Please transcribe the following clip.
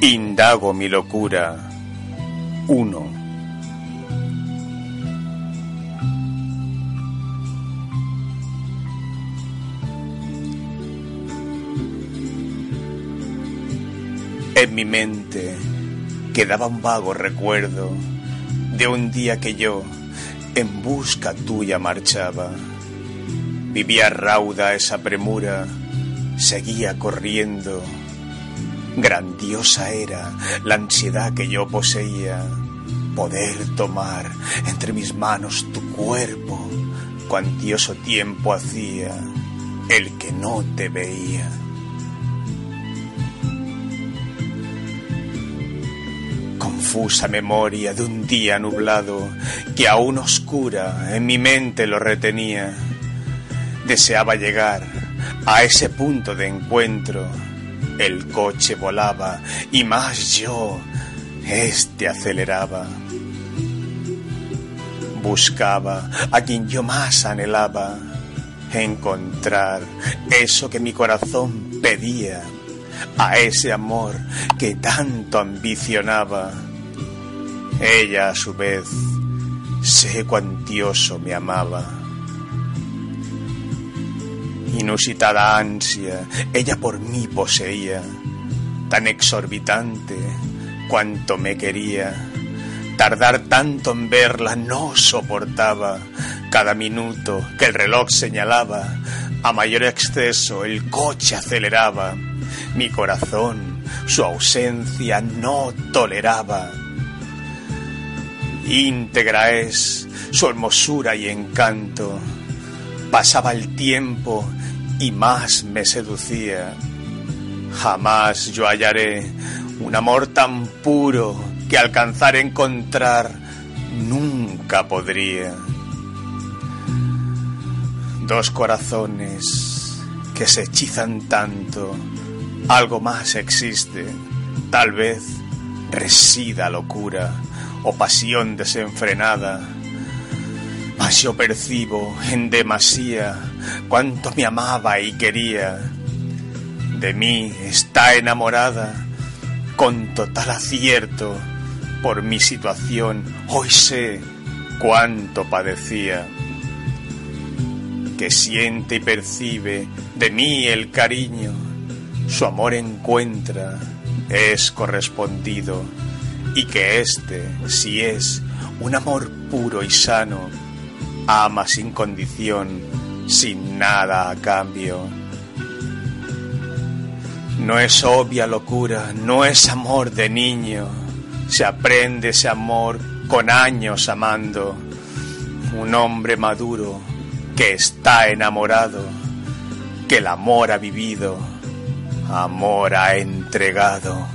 Indago mi locura. Uno. En mi mente quedaba un vago recuerdo de un día que yo en busca tuya marchaba. Vivía rauda esa premura, seguía corriendo. Grandiosa era la ansiedad que yo poseía, poder tomar entre mis manos tu cuerpo, cuantioso tiempo hacía el que no te veía. confusa memoria de un día nublado que aún oscura en mi mente lo retenía. Deseaba llegar a ese punto de encuentro. El coche volaba y más yo, este aceleraba. Buscaba a quien yo más anhelaba encontrar eso que mi corazón pedía a ese amor que tanto ambicionaba. Ella a su vez, sé cuantioso me amaba. Inusitada ansia, ella por mí poseía, tan exorbitante cuanto me quería. Tardar tanto en verla no soportaba. Cada minuto que el reloj señalaba, a mayor exceso el coche aceleraba mi corazón su ausencia no toleraba. Íntegra es su hermosura y encanto. Pasaba el tiempo y más me seducía. Jamás yo hallaré un amor tan puro que alcanzar a encontrar nunca podría. Dos corazones que se hechizan tanto algo más existe, tal vez resida locura o pasión desenfrenada. Mas yo percibo en demasía cuánto me amaba y quería. De mí está enamorada con total acierto por mi situación. Hoy sé cuánto padecía. Que siente y percibe de mí el cariño su amor encuentra, es correspondido, y que éste, si es un amor puro y sano, ama sin condición, sin nada a cambio. No es obvia locura, no es amor de niño, se aprende ese amor con años amando. Un hombre maduro que está enamorado, que el amor ha vivido amor ha entregado.